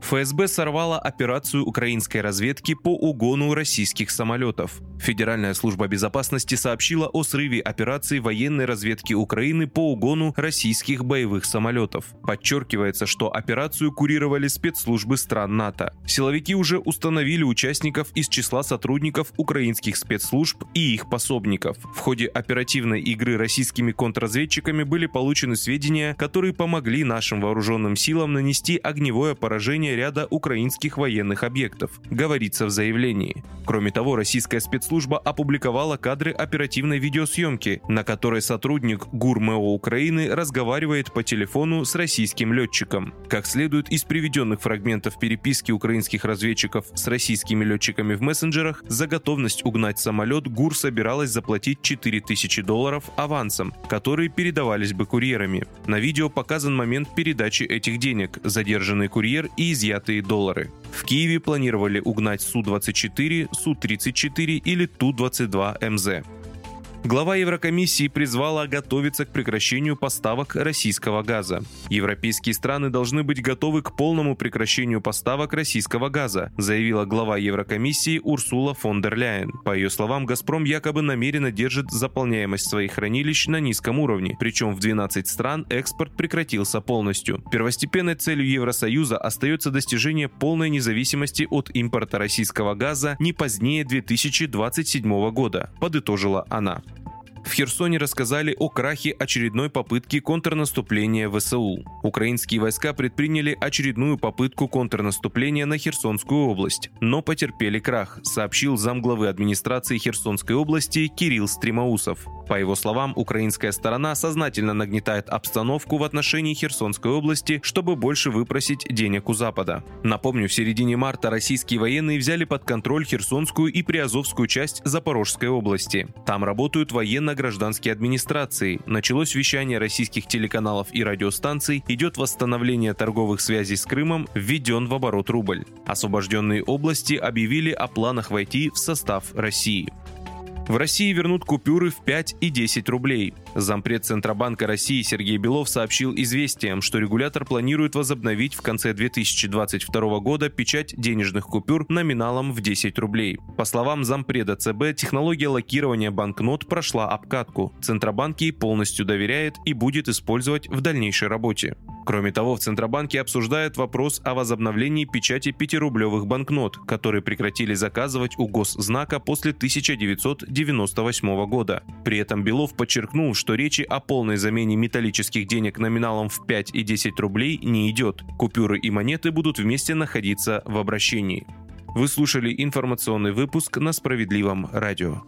ФСБ сорвала операцию украинской разведки по угону российских самолетов. Федеральная служба безопасности сообщила о срыве операции военной разведки Украины по угону российских боевых самолетов. Подчеркивается, что операцию курировали спецслужбы стран НАТО. Силовики уже установили участников из числа сотрудников украинских спецслужб и их пособников. В ходе оперативной игры российскими контрразведчиками были получены сведения, которые помогли нашим вооруженным силам нанести огневое поражение ряда украинских военных объектов, говорится в заявлении. Кроме того, российская спецслужба опубликовала кадры оперативной видеосъемки, на которой сотрудник ГУРМЭО Украины разговаривает по телефону с российским летчиком. Как следует из приведенных фрагментов переписки украинских разведчиков с российскими летчиками в мессенджерах, за готовность угнать самолет ГУР собиралась заплатить 4000 долларов авансом, которые передавались бы курьерами. На видео показан момент передачи этих денег, задержанный курьер и изъятые доллары. В Киеве планировали угнать Су-24, Су-34 или Ту-22 МЗ. Глава Еврокомиссии призвала готовиться к прекращению поставок российского газа. Европейские страны должны быть готовы к полному прекращению поставок российского газа, заявила глава Еврокомиссии Урсула фон дер Ляйен. По ее словам, «Газпром» якобы намеренно держит заполняемость своих хранилищ на низком уровне, причем в 12 стран экспорт прекратился полностью. Первостепенной целью Евросоюза остается достижение полной независимости от импорта российского газа не позднее 2027 года, подытожила она. В Херсоне рассказали о крахе очередной попытки контрнаступления ВСУ. Украинские войска предприняли очередную попытку контрнаступления на Херсонскую область, но потерпели крах, сообщил замглавы администрации Херсонской области Кирилл Стримаусов. По его словам, украинская сторона сознательно нагнетает обстановку в отношении Херсонской области, чтобы больше выпросить денег у Запада. Напомню, в середине марта российские военные взяли под контроль Херсонскую и Приазовскую часть Запорожской области. Там работают военно-гражданские администрации. Началось вещание российских телеканалов и радиостанций, идет восстановление торговых связей с Крымом, введен в оборот рубль. Освобожденные области объявили о планах войти в состав России. В России вернут купюры в 5 и 10 рублей. Зампред Центробанка России Сергей Белов сообщил известиям, что регулятор планирует возобновить в конце 2022 года печать денежных купюр номиналом в 10 рублей. По словам зампреда ЦБ, технология лакирования банкнот прошла обкатку. Центробанк ей полностью доверяет и будет использовать в дальнейшей работе. Кроме того, в Центробанке обсуждают вопрос о возобновлении печати 5-рублевых банкнот, которые прекратили заказывать у госзнака после 1998 года. При этом Белов подчеркнул, что речи о полной замене металлических денег номиналом в 5 и 10 рублей не идет. Купюры и монеты будут вместе находиться в обращении. Вы слушали информационный выпуск на Справедливом радио.